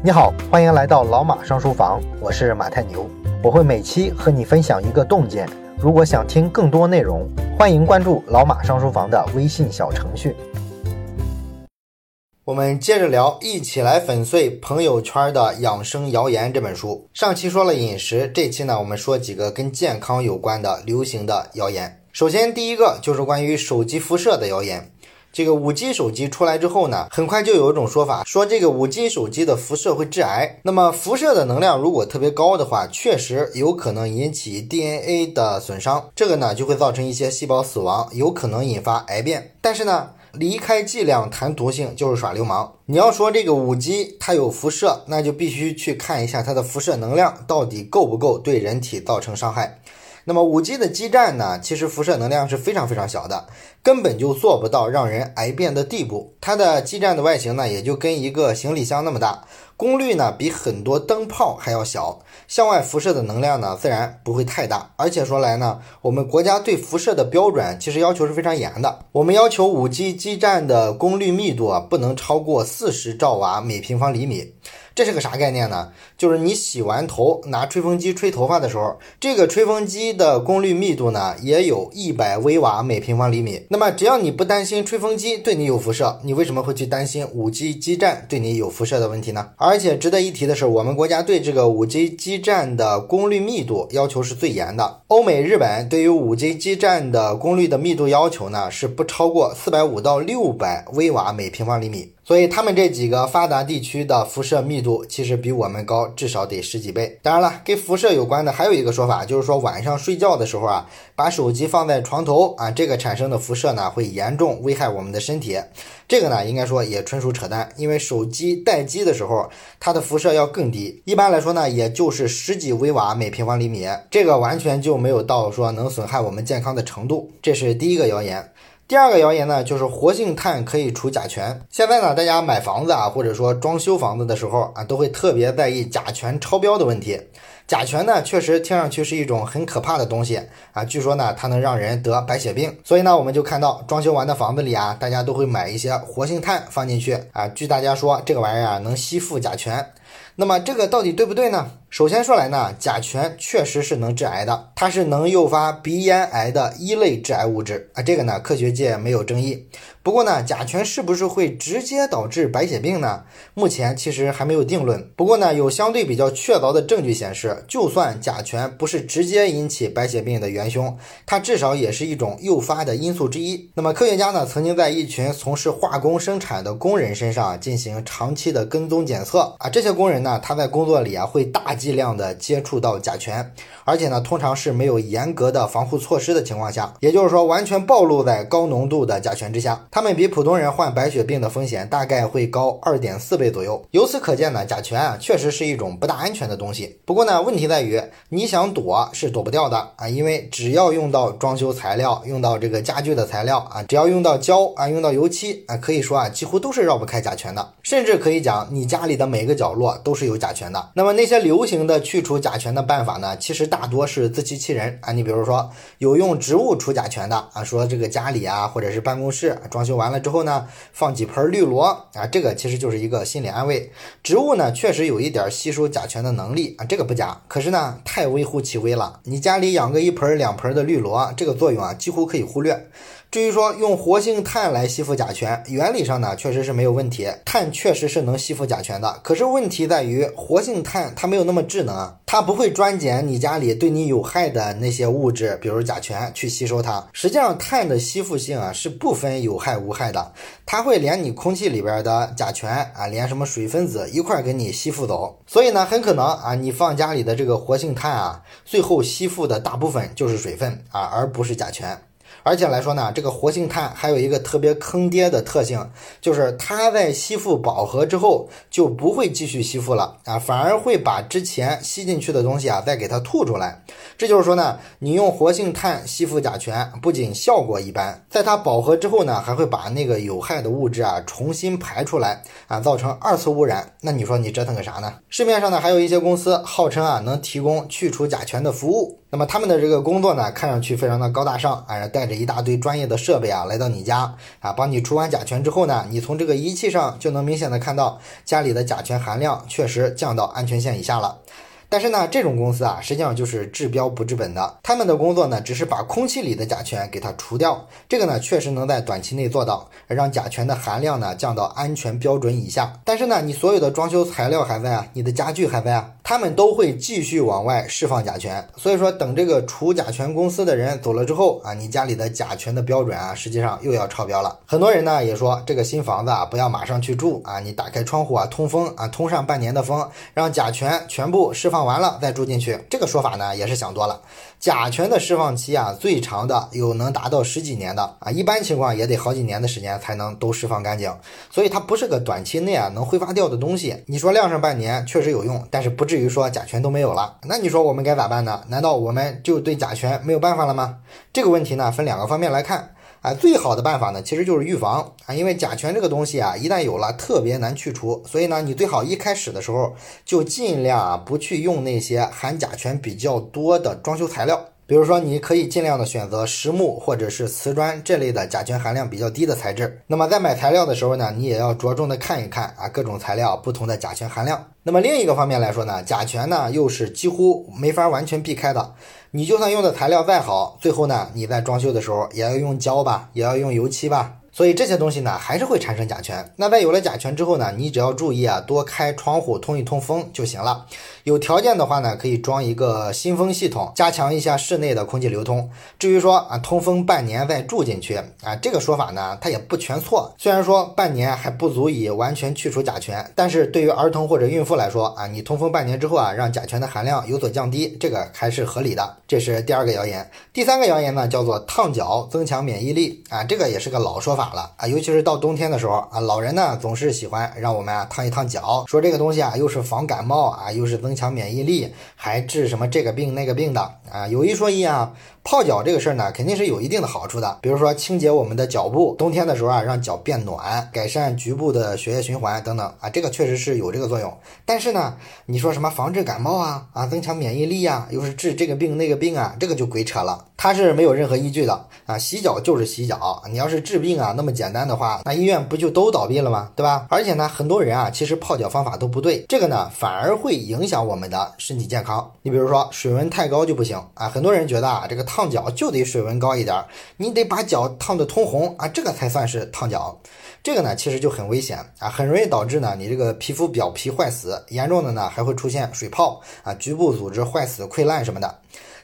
你好，欢迎来到老马上书房，我是马太牛，我会每期和你分享一个洞见。如果想听更多内容，欢迎关注老马上书房的微信小程序。我们接着聊，一起来粉碎朋友圈的养生谣言这本书。上期说了饮食，这期呢我们说几个跟健康有关的流行的谣言。首先第一个就是关于手机辐射的谣言。这个五 G 手机出来之后呢，很快就有一种说法，说这个五 G 手机的辐射会致癌。那么辐射的能量如果特别高的话，确实有可能引起 DNA 的损伤，这个呢就会造成一些细胞死亡，有可能引发癌变。但是呢，离开剂量谈毒性就是耍流氓。你要说这个五 G 它有辐射，那就必须去看一下它的辐射能量到底够不够对人体造成伤害。那么五 G 的基站呢，其实辐射能量是非常非常小的，根本就做不到让人癌变的地步。它的基站的外形呢，也就跟一个行李箱那么大，功率呢比很多灯泡还要小，向外辐射的能量呢自然不会太大。而且说来呢，我们国家对辐射的标准其实要求是非常严的，我们要求五 G 基站的功率密度啊不能超过四十兆瓦每平方厘米。这是个啥概念呢？就是你洗完头拿吹风机吹头发的时候，这个吹风机的功率密度呢，也有一百微瓦每平方厘米。那么只要你不担心吹风机对你有辐射，你为什么会去担心五 G 基站对你有辐射的问题呢？而且值得一提的是，我们国家对这个五 G 基站的功率密度要求是最严的。欧美、日本对于五 G 基站的功率的密度要求呢，是不超过四百五到六百微瓦每平方厘米。所以他们这几个发达地区的辐射密度其实比我们高，至少得十几倍。当然了，跟辐射有关的还有一个说法，就是说晚上睡觉的时候啊，把手机放在床头啊，这个产生的辐射呢会严重危害我们的身体。这个呢应该说也纯属扯淡，因为手机待机的时候它的辐射要更低，一般来说呢也就是十几微瓦每平方厘米，这个完全就没有到说能损害我们健康的程度。这是第一个谣言。第二个谣言呢，就是活性炭可以除甲醛。现在呢，大家买房子啊，或者说装修房子的时候啊，都会特别在意甲醛超标的问题。甲醛呢，确实听上去是一种很可怕的东西啊，据说呢，它能让人得白血病。所以呢，我们就看到装修完的房子里啊，大家都会买一些活性炭放进去啊。据大家说，这个玩意儿啊，能吸附甲醛。那么这个到底对不对呢？首先说来呢，甲醛确实是能致癌的，它是能诱发鼻咽癌的一类致癌物质啊，这个呢科学界没有争议。不过呢，甲醛是不是会直接导致白血病呢？目前其实还没有定论。不过呢，有相对比较确凿的证据显示，就算甲醛不是直接引起白血病的元凶，它至少也是一种诱发的因素之一。那么科学家呢，曾经在一群从事化工生产的工人身上进行长期的跟踪检测啊，这些工工人呢，他在工作里啊会大。剂量的接触到甲醛，而且呢，通常是没有严格的防护措施的情况下，也就是说，完全暴露在高浓度的甲醛之下，他们比普通人患白血病的风险大概会高二点四倍左右。由此可见呢，甲醛啊，确实是一种不大安全的东西。不过呢，问题在于你想躲是躲不掉的啊，因为只要用到装修材料，用到这个家具的材料啊，只要用到胶啊，用到油漆啊，可以说啊，几乎都是绕不开甲醛的，甚至可以讲你家里的每个角落都是有甲醛的。那么那些流行的去除甲醛的办法呢，其实大多是自欺欺人啊。你比如说有用植物除甲醛的啊，说这个家里啊或者是办公室装修完了之后呢，放几盆绿萝啊，这个其实就是一个心理安慰。植物呢确实有一点吸收甲醛的能力啊，这个不假。可是呢太微乎其微了，你家里养个一盆两盆的绿萝，这个作用啊几乎可以忽略。至于说用活性炭来吸附甲醛，原理上呢确实是没有问题，碳确实是能吸附甲醛的。可是问题在于活性炭它没有那么智能啊，它不会专捡你家里对你有害的那些物质，比如甲醛去吸收它。实际上碳的吸附性啊是不分有害无害的，它会连你空气里边的甲醛啊，连什么水分子一块给你吸附走。所以呢，很可能啊，你放家里的这个活性炭啊，最后吸附的大部分就是水分啊，而不是甲醛。而且来说呢，这个活性炭还有一个特别坑爹的特性，就是它在吸附饱和之后就不会继续吸附了啊，反而会把之前吸进去的东西啊再给它吐出来。这就是说呢，你用活性炭吸附甲醛，不仅效果一般，在它饱和之后呢，还会把那个有害的物质啊重新排出来啊，造成二次污染。那你说你折腾个啥呢？市面上呢还有一些公司号称啊能提供去除甲醛的服务。那么他们的这个工作呢，看上去非常的高大上啊，带着一大堆专业的设备啊来到你家啊，帮你除完甲醛之后呢，你从这个仪器上就能明显的看到家里的甲醛含量确实降到安全线以下了。但是呢，这种公司啊，实际上就是治标不治本的。他们的工作呢，只是把空气里的甲醛给它除掉。这个呢，确实能在短期内做到，让甲醛的含量呢降到安全标准以下。但是呢，你所有的装修材料还在啊，你的家具还在啊，他们都会继续往外释放甲醛。所以说，等这个除甲醛公司的人走了之后啊，你家里的甲醛的标准啊，实际上又要超标了。很多人呢也说，这个新房子啊，不要马上去住啊，你打开窗户啊，通风啊，通上半年的风，让甲醛全部释放。放完了再住进去，这个说法呢也是想多了。甲醛的释放期啊，最长的有能达到十几年的啊，一般情况也得好几年的时间才能都释放干净。所以它不是个短期内啊能挥发掉的东西。你说晾上半年确实有用，但是不至于说甲醛都没有了。那你说我们该咋办呢？难道我们就对甲醛没有办法了吗？这个问题呢分两个方面来看。啊，最好的办法呢，其实就是预防啊，因为甲醛这个东西啊，一旦有了，特别难去除，所以呢，你最好一开始的时候就尽量啊，不去用那些含甲醛比较多的装修材料。比如说，你可以尽量的选择实木或者是瓷砖这类的甲醛含量比较低的材质。那么在买材料的时候呢，你也要着重的看一看啊各种材料不同的甲醛含量。那么另一个方面来说呢，甲醛呢又是几乎没法完全避开的。你就算用的材料再好，最后呢你在装修的时候也要用胶吧，也要用油漆吧。所以这些东西呢，还是会产生甲醛。那在有了甲醛之后呢，你只要注意啊，多开窗户通一通风就行了。有条件的话呢，可以装一个新风系统，加强一下室内的空气流通。至于说啊，通风半年再住进去啊，这个说法呢，它也不全错。虽然说半年还不足以完全去除甲醛，但是对于儿童或者孕妇来说啊，你通风半年之后啊，让甲醛的含量有所降低，这个还是合理的。这是第二个谣言。第三个谣言呢，叫做烫脚增强免疫力啊，这个也是个老说法。了啊，尤其是到冬天的时候啊，老人呢总是喜欢让我们啊烫一烫脚，说这个东西啊又是防感冒啊，又是增强免疫力，还治什么这个病那个病的啊。有一说一啊，泡脚这个事儿呢肯定是有一定的好处的，比如说清洁我们的脚部，冬天的时候啊让脚变暖，改善局部的血液循环等等啊，这个确实是有这个作用。但是呢，你说什么防治感冒啊啊，增强免疫力呀，又是治这个病那个病啊，这个就鬼扯了，它是没有任何依据的啊。洗脚就是洗脚，你要是治病啊。那么简单的话，那医院不就都倒闭了吗？对吧？而且呢，很多人啊，其实泡脚方法都不对，这个呢反而会影响我们的身体健康。你比如说水温太高就不行啊，很多人觉得啊，这个烫脚就得水温高一点，你得把脚烫得通红啊，这个才算是烫脚。这个呢其实就很危险啊，很容易导致呢你这个皮肤表皮坏死，严重的呢还会出现水泡啊、局部组织坏死、溃烂什么的。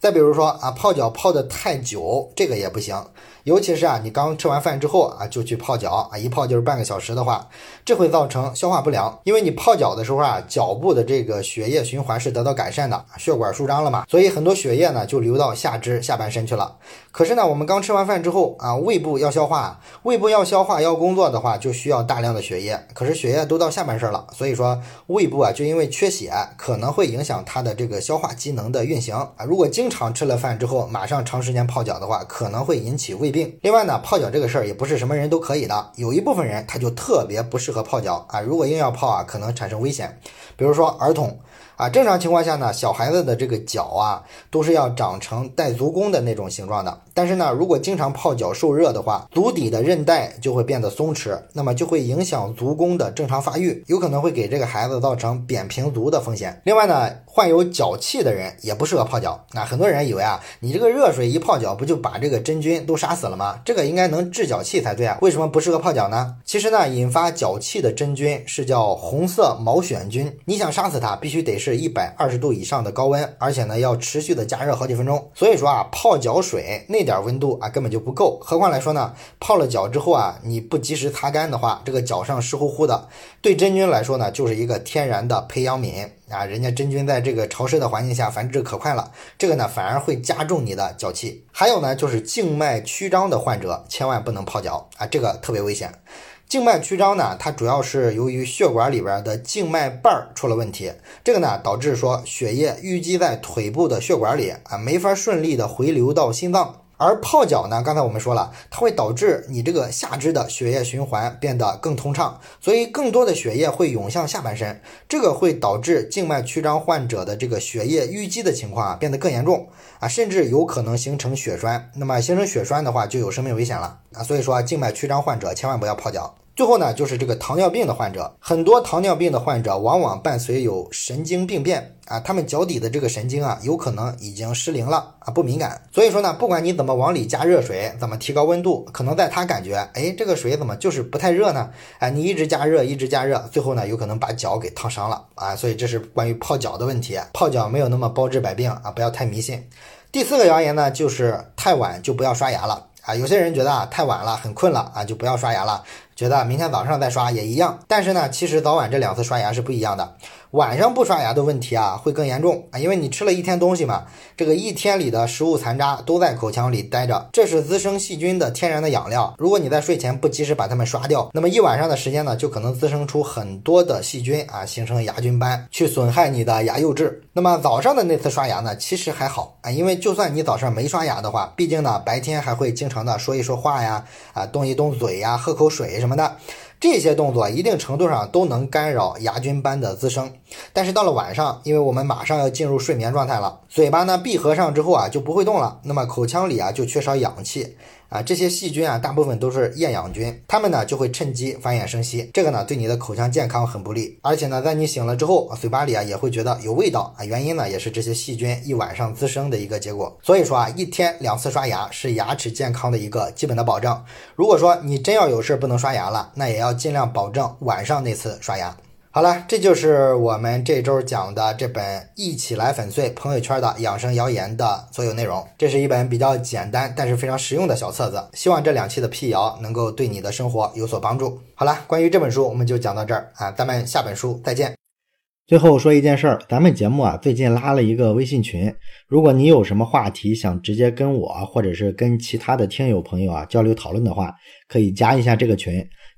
再比如说啊，泡脚泡的太久，这个也不行。尤其是啊，你刚吃完饭之后啊，就去泡脚啊，一泡就是半个小时的话，这会造成消化不良。因为你泡脚的时候啊，脚部的这个血液循环是得到改善的，血管舒张了嘛，所以很多血液呢就流到下肢下半身去了。可是呢，我们刚吃完饭之后啊，胃部要消化，胃部要消化要工作的话，就需要大量的血液。可是血液都到下半身了，所以说胃部啊就因为缺血，可能会影响它的这个消化机能的运行啊。如果经常吃了饭之后马上长时间泡脚的话，可能会引起胃。病。另外呢，泡脚这个事儿也不是什么人都可以的，有一部分人他就特别不适合泡脚啊。如果硬要泡啊，可能产生危险，比如说儿童。啊，正常情况下呢，小孩子的这个脚啊，都是要长成带足弓的那种形状的。但是呢，如果经常泡脚受热的话，足底的韧带就会变得松弛，那么就会影响足弓的正常发育，有可能会给这个孩子造成扁平足的风险。另外呢，患有脚气的人也不适合泡脚。那很多人以为啊，你这个热水一泡脚，不就把这个真菌都杀死了吗？这个应该能治脚气才对啊，为什么不适合泡脚呢？其实呢，引发脚气的真菌是叫红色毛癣菌，你想杀死它，必须得是。一百二十度以上的高温，而且呢要持续的加热好几分钟。所以说啊，泡脚水那点点温度啊根本就不够，何况来说呢，泡了脚之后啊，你不及时擦干的话，这个脚上湿乎乎的，对真菌来说呢就是一个天然的培养皿啊。人家真菌在这个潮湿的环境下繁殖可快了，这个呢反而会加重你的脚气。还有呢就是静脉曲张的患者千万不能泡脚啊，这个特别危险。静脉曲张呢，它主要是由于血管里边的静脉瓣儿出了问题，这个呢导致说血液淤积在腿部的血管里啊，没法顺利的回流到心脏。而泡脚呢，刚才我们说了，它会导致你这个下肢的血液循环变得更通畅，所以更多的血液会涌向下半身，这个会导致静脉曲张患者的这个血液淤积的情况啊变得更严重啊，甚至有可能形成血栓。那么形成血栓的话，就有生命危险了啊。所以说，静脉曲张患者千万不要泡脚。最后呢，就是这个糖尿病的患者，很多糖尿病的患者往往伴随有神经病变啊，他们脚底的这个神经啊，有可能已经失灵了啊，不敏感。所以说呢，不管你怎么往里加热水，怎么提高温度，可能在他感觉，哎，这个水怎么就是不太热呢？哎，你一直加热，一直加热，最后呢，有可能把脚给烫伤了啊。所以这是关于泡脚的问题，泡脚没有那么包治百病啊，不要太迷信。第四个谣言呢，就是太晚就不要刷牙了啊。有些人觉得啊，太晚了，很困了啊，就不要刷牙了。觉得明天早上再刷也一样，但是呢，其实早晚这两次刷牙是不一样的。晚上不刷牙的问题啊，会更严重啊，因为你吃了一天东西嘛，这个一天里的食物残渣都在口腔里待着，这是滋生细菌的天然的养料。如果你在睡前不及时把它们刷掉，那么一晚上的时间呢，就可能滋生出很多的细菌啊，形成牙菌斑，去损害你的牙釉质。那么早上的那次刷牙呢，其实还好啊，因为就算你早上没刷牙的话，毕竟呢，白天还会经常的说一说话呀，啊，动一动嘴呀，喝口水什么的。这些动作一定程度上都能干扰牙菌斑的滋生，但是到了晚上，因为我们马上要进入睡眠状态了，嘴巴呢闭合上之后啊就不会动了，那么口腔里啊就缺少氧气。啊，这些细菌啊，大部分都是厌氧菌，它们呢就会趁机繁衍生息，这个呢对你的口腔健康很不利，而且呢在你醒了之后，嘴巴里啊也会觉得有味道啊，原因呢也是这些细菌一晚上滋生的一个结果。所以说啊，一天两次刷牙是牙齿健康的一个基本的保证。如果说你真要有事不能刷牙了，那也要尽量保证晚上那次刷牙。好了，这就是我们这周讲的这本《一起来粉碎朋友圈的养生谣言》的所有内容。这是一本比较简单，但是非常实用的小册子。希望这两期的辟谣能够对你的生活有所帮助。好了，关于这本书我们就讲到这儿啊，咱们下本书再见。最后说一件事儿，咱们节目啊最近拉了一个微信群，如果你有什么话题想直接跟我或者是跟其他的听友朋友啊交流讨论的话，可以加一下这个群。